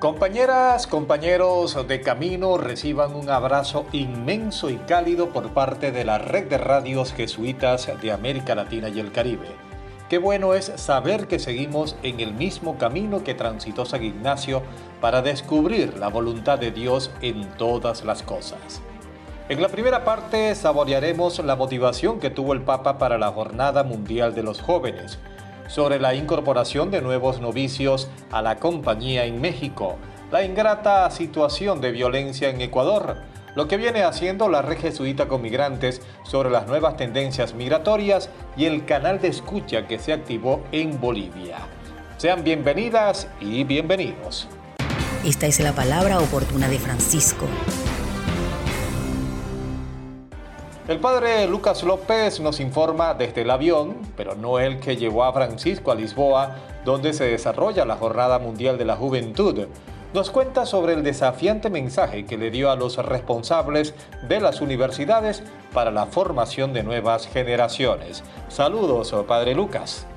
Compañeras, compañeros de camino, reciban un abrazo inmenso y cálido por parte de la red de radios jesuitas de América Latina y el Caribe. Qué bueno es saber que seguimos en el mismo camino que transitó San Ignacio para descubrir la voluntad de Dios en todas las cosas. En la primera parte saborearemos la motivación que tuvo el Papa para la Jornada Mundial de los Jóvenes, sobre la incorporación de nuevos novicios a la compañía en México, la ingrata situación de violencia en Ecuador, lo que viene haciendo la red jesuita con migrantes sobre las nuevas tendencias migratorias y el canal de escucha que se activó en Bolivia. Sean bienvenidas y bienvenidos. Esta es la palabra oportuna de Francisco. El padre Lucas López nos informa desde el avión, pero no el que llevó a Francisco a Lisboa, donde se desarrolla la Jornada Mundial de la Juventud. Nos cuenta sobre el desafiante mensaje que le dio a los responsables de las universidades para la formación de nuevas generaciones. Saludos, padre Lucas.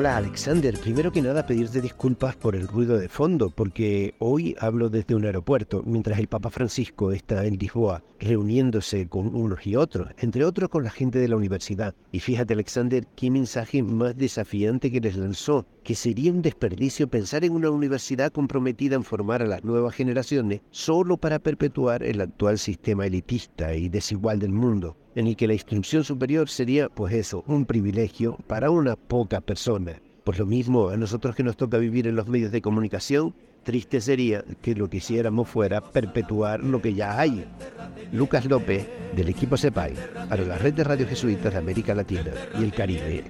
Hola Alexander, primero que nada pedirte disculpas por el ruido de fondo, porque hoy hablo desde un aeropuerto, mientras el Papa Francisco está en Lisboa, reuniéndose con unos y otros, entre otros con la gente de la universidad. Y fíjate Alexander, qué mensaje más desafiante que les lanzó, que sería un desperdicio pensar en una universidad comprometida en formar a las nuevas generaciones solo para perpetuar el actual sistema elitista y desigual del mundo en el que la instrucción superior sería, pues eso, un privilegio para una poca persona. Pues lo mismo a nosotros que nos toca vivir en los medios de comunicación, triste sería que lo que hiciéramos fuera perpetuar lo que ya hay. Lucas López, del equipo CEPAI, para la red de radio jesuitas de América Latina y el Caribe.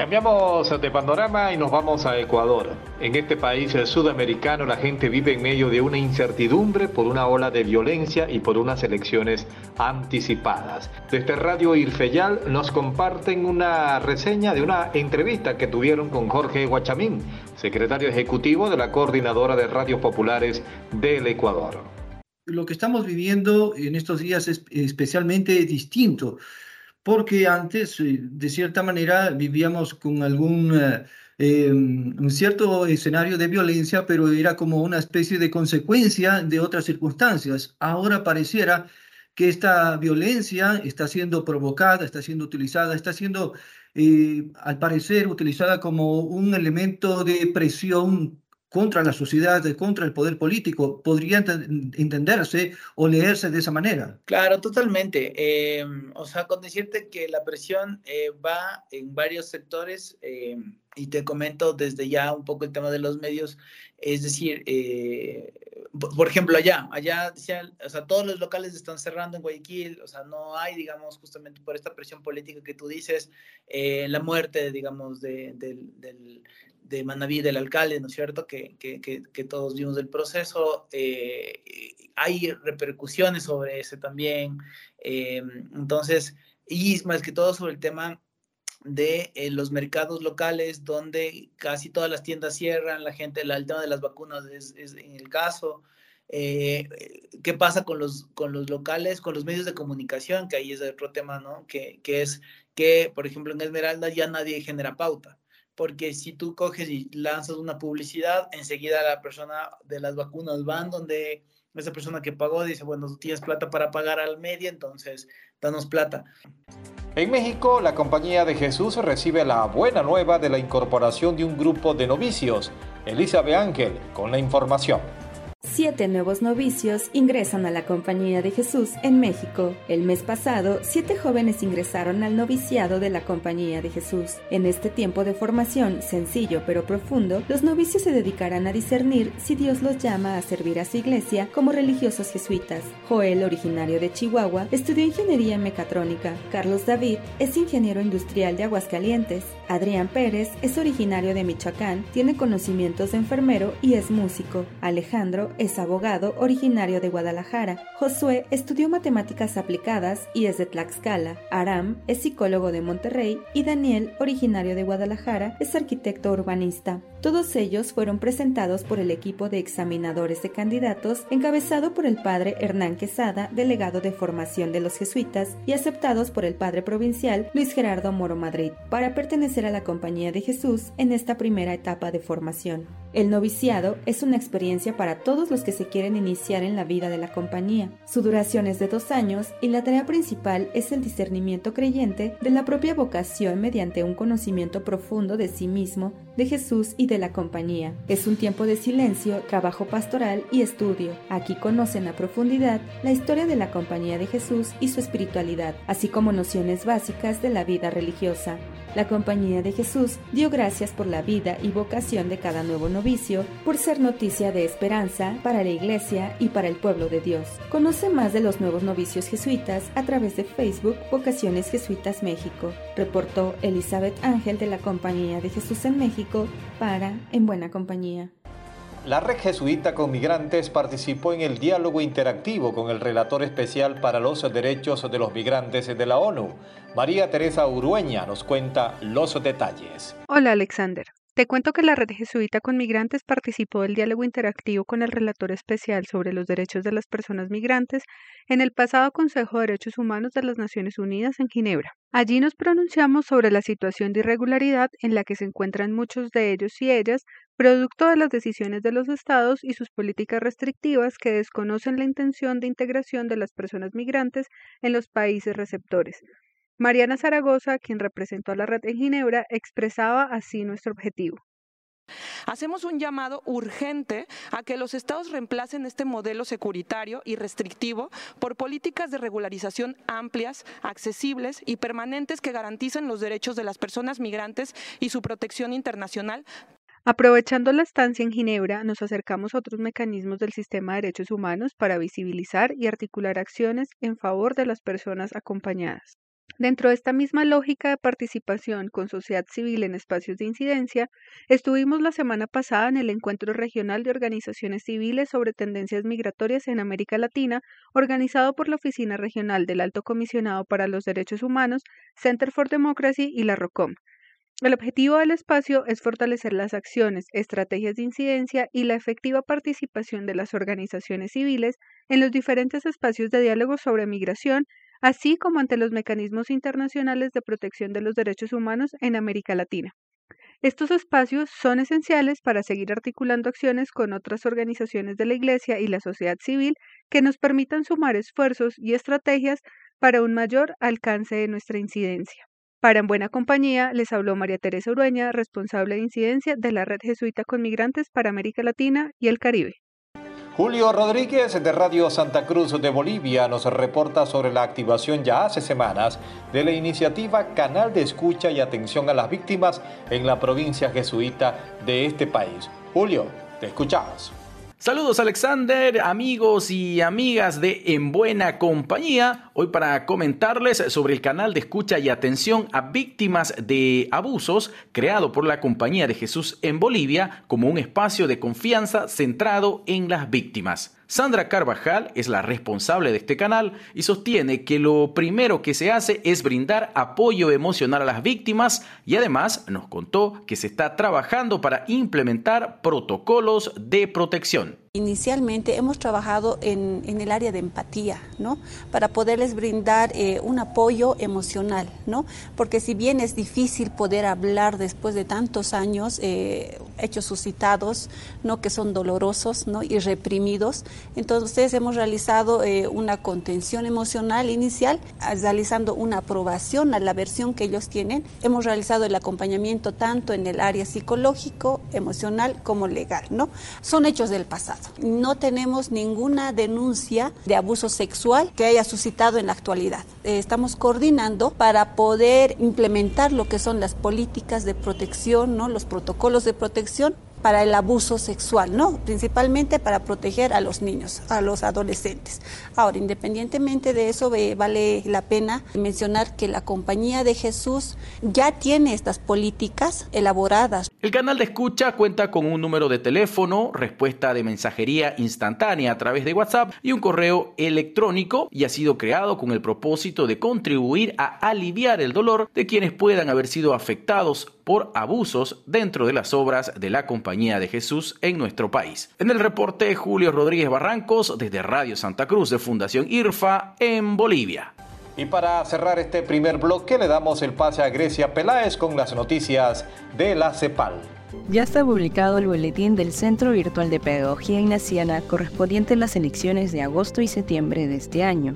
Cambiamos de panorama y nos vamos a Ecuador. En este país sudamericano la gente vive en medio de una incertidumbre por una ola de violencia y por unas elecciones anticipadas. Desde Radio Irfeyal nos comparten una reseña de una entrevista que tuvieron con Jorge Guachamín, secretario ejecutivo de la Coordinadora de Radios Populares del Ecuador. Lo que estamos viviendo en estos días es especialmente distinto porque antes, eh, de cierta manera, vivíamos con algún eh, em, un cierto escenario de violencia, pero era como una especie de consecuencia de otras circunstancias. Ahora pareciera que esta violencia está siendo provocada, está siendo utilizada, está siendo, eh, al parecer, utilizada como un elemento de presión contra la sociedad, contra el poder político, podría entenderse o leerse de esa manera. Claro, totalmente. Em, o sea, con decirte que la presión eh, va en varios sectores, em, y te comento desde ya un poco el tema de los medios, es decir, eh, por ejemplo, allá, allá o sea, todos los locales están cerrando en Guayaquil, o sea, no hay, digamos, justamente por esta presión política que tú dices, eh, la muerte, digamos, de, del, de Manaví del alcalde, ¿no es cierto? Que, que, que, todos vimos del proceso. Eh, hay repercusiones sobre ese también. Entonces, y más que todo sobre el tema de eh, los mercados locales donde casi todas las tiendas cierran, la gente, el tema de las vacunas es, en el caso. ¿Qué pasa con los, con los locales, con los medios de comunicación? Que ahí es otro tema, ¿no? Que, que es que, por ejemplo, en Esmeralda ya nadie genera pauta porque si tú coges y lanzas una publicidad, enseguida la persona de las vacunas van donde esa persona que pagó dice, bueno, tú tienes plata para pagar al media, entonces danos plata. En México, la Compañía de Jesús recibe la buena nueva de la incorporación de un grupo de novicios. Elizabeth Ángel, con la información. Siete nuevos novicios ingresan a la Compañía de Jesús en México. El mes pasado, siete jóvenes ingresaron al noviciado de la Compañía de Jesús. En este tiempo de formación, sencillo pero profundo, los novicios se dedicarán a discernir si Dios los llama a servir a su iglesia como religiosos jesuitas. Joel, originario de Chihuahua, estudió ingeniería mecatrónica. Carlos David es ingeniero industrial de Aguascalientes. Adrián Pérez es originario de Michoacán, tiene conocimientos de enfermero y es músico. Alejandro es abogado originario de Guadalajara. Josué estudió matemáticas aplicadas y es de Tlaxcala. Aram es psicólogo de Monterrey y Daniel, originario de Guadalajara, es arquitecto urbanista. Todos ellos fueron presentados por el equipo de examinadores de candidatos encabezado por el padre Hernán Quesada, delegado de formación de los jesuitas, y aceptados por el padre provincial Luis Gerardo Moro Madrid, para pertenecer a la Compañía de Jesús en esta primera etapa de formación. El noviciado es una experiencia para todos los que se quieren iniciar en la vida de la compañía. Su duración es de dos años y la tarea principal es el discernimiento creyente de la propia vocación mediante un conocimiento profundo de sí mismo, de Jesús y de la compañía. Es un tiempo de silencio, trabajo pastoral y estudio. Aquí conocen a profundidad la historia de la compañía de Jesús y su espiritualidad, así como nociones básicas de la vida religiosa. La Compañía de Jesús dio gracias por la vida y vocación de cada nuevo novicio, por ser noticia de esperanza para la Iglesia y para el pueblo de Dios. Conoce más de los nuevos novicios jesuitas a través de Facebook Vocaciones Jesuitas México, reportó Elizabeth Ángel de la Compañía de Jesús en México para En Buena Compañía. La red jesuita con migrantes participó en el diálogo interactivo con el relator especial para los derechos de los migrantes de la ONU. María Teresa Urueña nos cuenta los detalles. Hola Alexander. Te cuento que la red jesuita con migrantes participó del diálogo interactivo con el relator especial sobre los derechos de las personas migrantes en el pasado Consejo de Derechos Humanos de las Naciones Unidas en Ginebra. Allí nos pronunciamos sobre la situación de irregularidad en la que se encuentran muchos de ellos y ellas, producto de las decisiones de los estados y sus políticas restrictivas que desconocen la intención de integración de las personas migrantes en los países receptores. Mariana Zaragoza, quien representó a la red en Ginebra, expresaba así nuestro objetivo. Hacemos un llamado urgente a que los estados reemplacen este modelo securitario y restrictivo por políticas de regularización amplias, accesibles y permanentes que garanticen los derechos de las personas migrantes y su protección internacional. Aprovechando la estancia en Ginebra, nos acercamos a otros mecanismos del sistema de derechos humanos para visibilizar y articular acciones en favor de las personas acompañadas. Dentro de esta misma lógica de participación con sociedad civil en espacios de incidencia, estuvimos la semana pasada en el Encuentro Regional de Organizaciones Civiles sobre Tendencias Migratorias en América Latina, organizado por la Oficina Regional del Alto Comisionado para los Derechos Humanos, Center for Democracy y la ROCOM. El objetivo del espacio es fortalecer las acciones, estrategias de incidencia y la efectiva participación de las organizaciones civiles en los diferentes espacios de diálogo sobre migración, así como ante los mecanismos internacionales de protección de los derechos humanos en América Latina. Estos espacios son esenciales para seguir articulando acciones con otras organizaciones de la Iglesia y la sociedad civil que nos permitan sumar esfuerzos y estrategias para un mayor alcance de nuestra incidencia. Para En Buena Compañía les habló María Teresa Urueña, responsable de incidencia de la Red Jesuita con Migrantes para América Latina y el Caribe. Julio Rodríguez de Radio Santa Cruz de Bolivia nos reporta sobre la activación ya hace semanas de la iniciativa Canal de Escucha y Atención a las Víctimas en la provincia jesuita de este país. Julio, te escuchamos. Saludos Alexander, amigos y amigas de En Buena Compañía. Hoy para comentarles sobre el canal de escucha y atención a víctimas de abusos creado por la Compañía de Jesús en Bolivia como un espacio de confianza centrado en las víctimas. Sandra Carvajal es la responsable de este canal y sostiene que lo primero que se hace es brindar apoyo emocional a las víctimas y además nos contó que se está trabajando para implementar protocolos de protección. Inicialmente hemos trabajado en, el área de empatía, ¿no? Para poderles brindar eh, un apoyo emocional, ¿no? Porque si bien es difícil poder hablar después de tantos años, eh, hechos suscitados, ¿no? Que son dolorosos, ¿no? Y reprimidos, entonces hemos realizado eh, una contención emocional inicial, realizando una aprobación a la versión que ellos tienen. Hemos realizado el acompañamiento tanto en el área psicológico, emocional como legal, ¿no? Son hechos del pasado. No tenemos ninguna denuncia de abuso sexual que haya suscitado en la actualidad. Eh, estamos coordinando para poder implementar lo que son las políticas de protección, ¿no? los protocolos de protección para el abuso sexual, ¿no? Principalmente para proteger a los niños, a los adolescentes. Ahora, independientemente de eso, vale la pena mencionar que la Compañía de Jesús ya tiene estas políticas elaboradas. El canal de escucha cuenta con un número de teléfono, respuesta de mensajería instantánea a través de WhatsApp y un correo electrónico y ha sido creado con el propósito de contribuir a aliviar el dolor de quienes puedan haber sido afectados por abusos dentro de las obras de la Compañía de Jesús en nuestro país. En el reporte Julio Rodríguez Barrancos desde Radio Santa Cruz de Fundación IRFA en Bolivia. Y para cerrar este primer bloque le damos el pase a Grecia Peláez con las noticias de la CEPAL. Ya está publicado el boletín del Centro Virtual de Pedagogía Ignaciana correspondiente a las elecciones de agosto y septiembre de este año.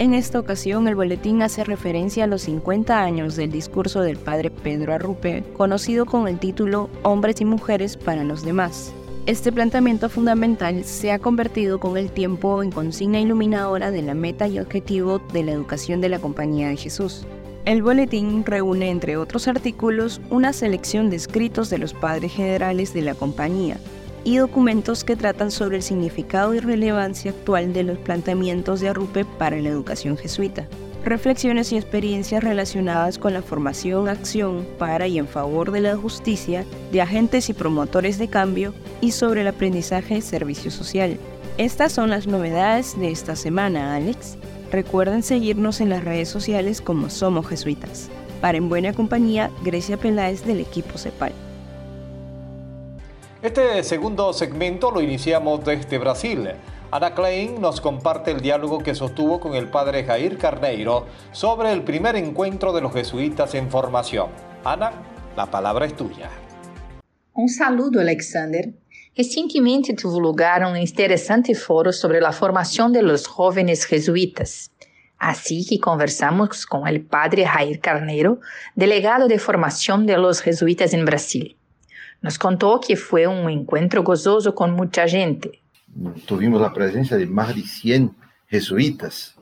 En esta ocasión, el boletín hace referencia a los 50 años del discurso del padre Pedro Arrupe, conocido con el título Hombres y Mujeres para los demás. Este planteamiento fundamental se ha convertido con el tiempo en consigna iluminadora de la meta y objetivo de la educación de la Compañía de Jesús. El boletín reúne, entre otros artículos, una selección de escritos de los padres generales de la compañía, y documentos que tratan sobre el significado y relevancia actual de los planteamientos de Arrupe para la educación jesuita. Reflexiones y experiencias relacionadas con la formación, acción para y en favor de la justicia de agentes y promotores de cambio y sobre el aprendizaje y servicio social. Estas son las novedades de esta semana, Alex. Recuerden seguirnos en las redes sociales como Somos Jesuitas. Para En Buena Compañía, Grecia Peláez del equipo CEPAL. Este segundo segmento lo iniciamos desde Brasil. Ana Klein nos comparte el diálogo que sostuvo con el padre Jair Carneiro sobre el primer encuentro de los jesuitas en formación. Ana, la palabra es tuya. Un saludo, Alexander. Recientemente tuvo lugar un interesante foro sobre la formación de los jóvenes jesuitas. Así que conversamos con el padre Jair Carneiro, delegado de formación de los jesuitas en Brasil. Nos contó que fue un encuentro gozoso con mucha gente. Tuvimos la presencia de más de 100 jesuitas,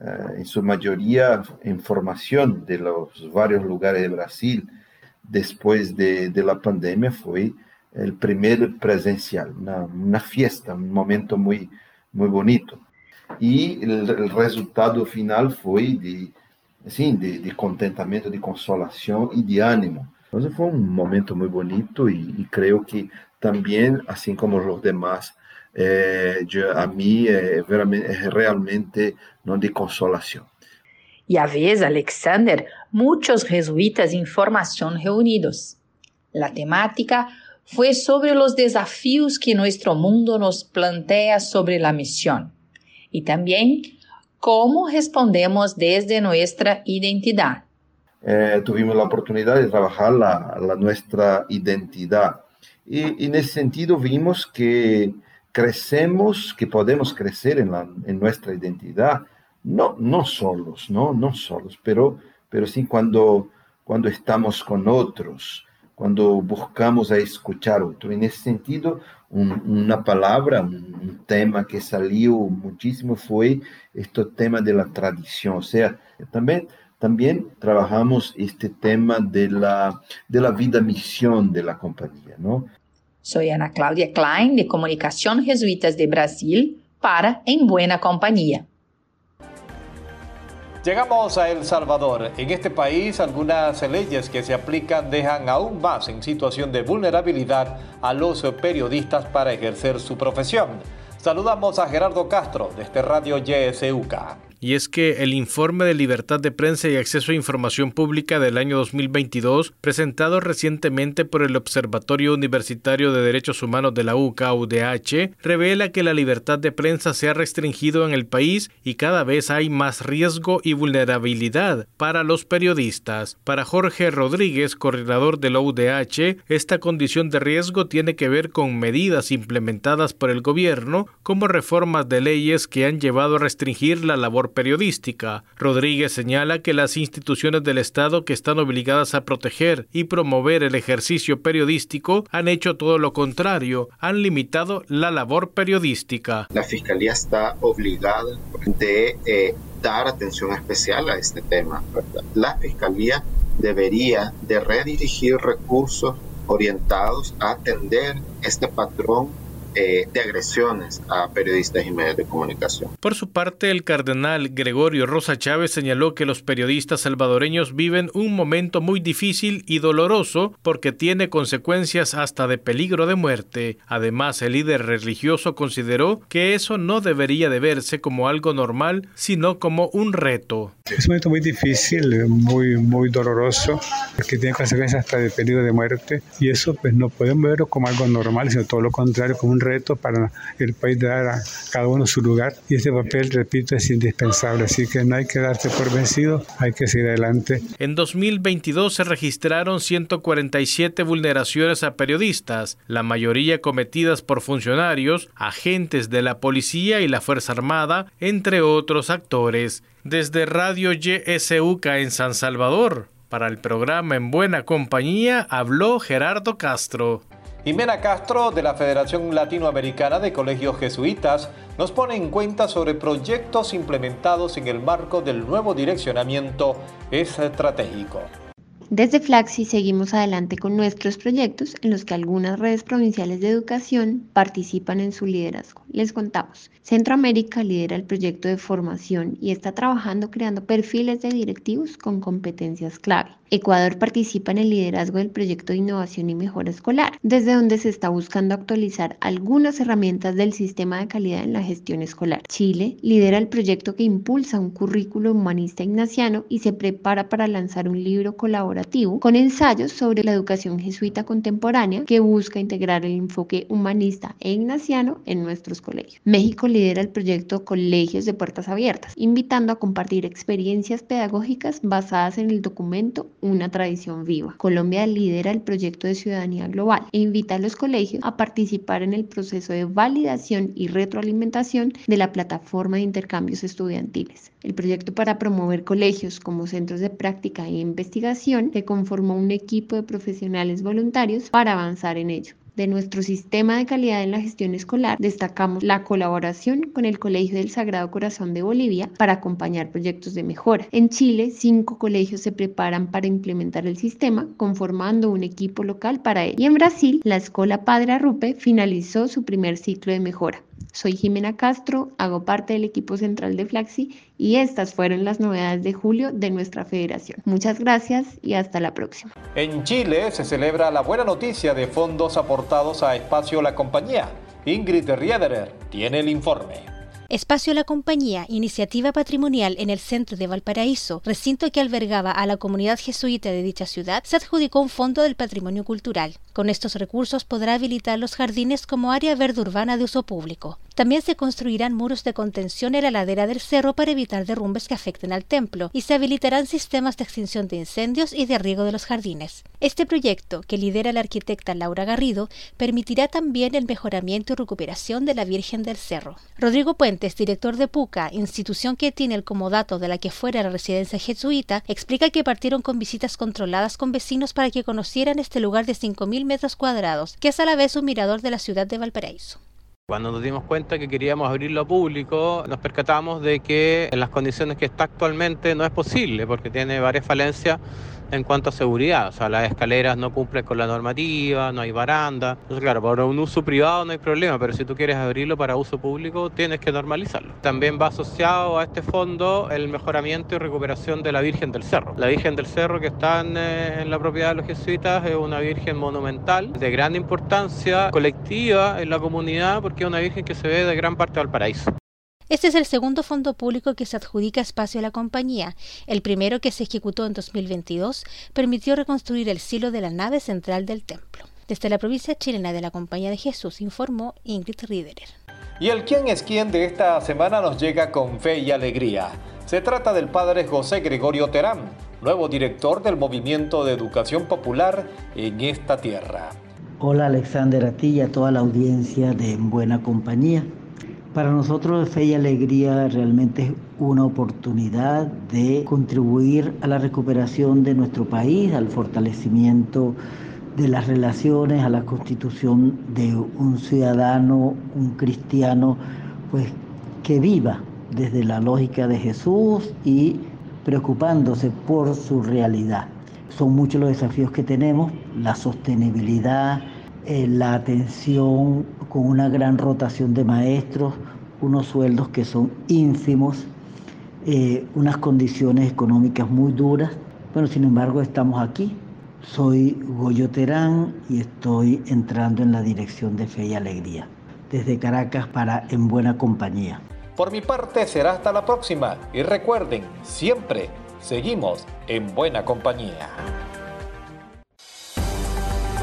eh, en su mayoría en formación de los varios lugares de Brasil. Después de, de la pandemia fue el primer presencial, una, una, fiesta, un momento muy, muy bonito. Y el, el resultado final fue de, assim, de, de contentamento, de consolação e de ânimo. Entonces fue un momento muy bonito y, creo que también, así como los demás, eh, a mí eh, es realmente ¿no? de consolación. Y a veces, Alexander, muchos jesuitas en formación reunidos. La temática fue sobre los desafíos que nuestro mundo nos plantea sobre la misión y también cómo respondemos desde nuestra identidad. Eh, tuvimos la oportunidad de trabajar la, la nuestra identidad. Y, y, en ese sentido vimos que crecemos, que podemos crecer en, la, en nuestra identidad, no, no solos, no, no solos, pero, pero sí cuando, cuando estamos con otros, cuando buscamos a escuchar otro. En ese sentido, un, una palabra, un, un, tema que salió muchísimo fue este tema de la tradición, o sea, también también trabajamos este tema de la, de la vida misión de la compañía, ¿no? Soy Ana Claudia Klein, de Comunicación Jesuitas de Brasil, para En Buena Compañía. Llegamos a El Salvador. En este país, algunas leyes que se aplican dejan aún más en situación de vulnerabilidad a los periodistas para ejercer su profesión. Saludamos a Gerardo Castro, de este Radio YSUK y es que el informe de libertad de prensa y acceso a información pública del año 2022, presentado recientemente por el Observatorio Universitario de Derechos Humanos de la UCA UDH, revela que la libertad de prensa se ha restringido en el país y cada vez hay más riesgo y vulnerabilidad para los periodistas. Para Jorge Rodríguez, coordinador de la UDH, esta condición de riesgo tiene que ver con medidas implementadas por el gobierno, como reformas de leyes que han llevado a restringir la labor periodística. Rodríguez señala que las instituciones del Estado que están obligadas a proteger y promover el ejercicio periodístico han hecho todo lo contrario, han limitado la labor periodística. La Fiscalía está obligada de eh, dar atención especial a este tema. La Fiscalía debería de redirigir recursos orientados a atender este patrón eh, de agresiones a periodistas y medios de comunicación. Por su parte, el cardenal Gregorio Rosa Chávez señaló que los periodistas salvadoreños viven un momento muy difícil y doloroso porque tiene consecuencias hasta de peligro de muerte. Además, el líder religioso consideró que eso no debería de verse como algo normal, sino como un reto. Es un momento muy difícil, muy, muy doloroso, que tiene consecuencias hasta de peligro de muerte y eso pues no podemos verlo como algo normal, sino todo lo contrario, como un reto para el país dar a cada uno su lugar y este papel, repito, es indispensable, así que no hay que darse por vencido, hay que seguir adelante. En 2022 se registraron 147 vulneraciones a periodistas, la mayoría cometidas por funcionarios, agentes de la policía y la Fuerza Armada, entre otros actores. Desde Radio YSUK en San Salvador, para el programa En Buena Compañía, habló Gerardo Castro. Jimena Castro de la Federación Latinoamericana de Colegios Jesuitas nos pone en cuenta sobre proyectos implementados en el marco del nuevo direccionamiento estratégico. Desde Flaxi seguimos adelante con nuestros proyectos en los que algunas redes provinciales de educación participan en su liderazgo. Les contamos, Centroamérica lidera el proyecto de formación y está trabajando creando perfiles de directivos con competencias clave. Ecuador participa en el liderazgo del proyecto de innovación y mejora escolar, desde donde se está buscando actualizar algunas herramientas del sistema de calidad en la gestión escolar. Chile lidera el proyecto que impulsa un currículo humanista ignaciano y se prepara para lanzar un libro colaborativo con ensayos sobre la educación jesuita contemporánea que busca integrar el enfoque humanista e ignaciano en nuestros colegios. México lidera el proyecto Colegios de Puertas Abiertas, invitando a compartir experiencias pedagógicas basadas en el documento Una tradición viva. Colombia lidera el proyecto de ciudadanía global e invita a los colegios a participar en el proceso de validación y retroalimentación de la plataforma de intercambios estudiantiles. El proyecto para promover colegios como centros de práctica e investigación se conformó un equipo de profesionales voluntarios para avanzar en ello de nuestro sistema de calidad en la gestión escolar, destacamos la colaboración con el Colegio del Sagrado Corazón de Bolivia para acompañar proyectos de mejora. En Chile, cinco colegios se preparan para implementar el sistema, conformando un equipo local para ello. Y en Brasil, la Escuela Padre Arrupe finalizó su primer ciclo de mejora. Soy Jimena Castro, hago parte del equipo central de Flaxi y estas fueron las novedades de julio de nuestra federación. Muchas gracias y hasta la próxima. En Chile se celebra la buena noticia de fondos aportados a Espacio La Compañía. Ingrid Riederer tiene el informe. Espacio La Compañía, iniciativa patrimonial en el centro de Valparaíso, recinto que albergaba a la comunidad jesuita de dicha ciudad, se adjudicó un fondo del patrimonio cultural. Con estos recursos podrá habilitar los jardines como área verde urbana de uso público. También se construirán muros de contención en la ladera del cerro para evitar derrumbes que afecten al templo y se habilitarán sistemas de extinción de incendios y de riego de los jardines. Este proyecto, que lidera la arquitecta Laura Garrido, permitirá también el mejoramiento y recuperación de la Virgen del Cerro. Rodrigo Puentes, director de PUCA, institución que tiene el comodato de la que fuera la residencia jesuita, explica que partieron con visitas controladas con vecinos para que conocieran este lugar de 5.000 metros cuadrados, que es a la vez un mirador de la ciudad de Valparaíso. Cuando nos dimos cuenta que queríamos abrirlo a público, nos percatamos de que en las condiciones que está actualmente no es posible porque tiene varias falencias en cuanto a seguridad. O sea, las escaleras no cumplen con la normativa, no hay baranda. Entonces, claro, para un uso privado no hay problema, pero si tú quieres abrirlo para uso público, tienes que normalizarlo. También va asociado a este fondo el mejoramiento y recuperación de la Virgen del Cerro. La Virgen del Cerro que está en, en la propiedad de los jesuitas es una Virgen monumental de gran importancia colectiva en la comunidad porque es una Virgen que se ve de gran parte del paraíso. Este es el segundo fondo público que se adjudica espacio a la compañía. El primero, que se ejecutó en 2022, permitió reconstruir el silo de la nave central del templo. Desde la provincia chilena de la Compañía de Jesús informó Ingrid Riederer. Y el quién es quién de esta semana nos llega con fe y alegría. Se trata del padre José Gregorio Terán, nuevo director del Movimiento de Educación Popular en esta tierra. Hola Alexander, a ti y a toda la audiencia de Buena Compañía. Para nosotros Fe y Alegría realmente es una oportunidad de contribuir a la recuperación de nuestro país, al fortalecimiento de las relaciones, a la constitución de un ciudadano, un cristiano, pues que viva desde la lógica de Jesús y preocupándose por su realidad. son muchos los desafíos que tenemos, la sostenibilidad, eh, la atención con una gran rotación de maestros, unos sueldos que son ínfimos, eh, unas condiciones económicas muy duras. Bueno, sin embargo, estamos aquí. Soy Goyo Terán y estoy entrando en la dirección de Fe y Alegría. Desde Caracas para En Buena Compañía. Por mi parte será hasta la próxima y recuerden, siempre seguimos en buena compañía.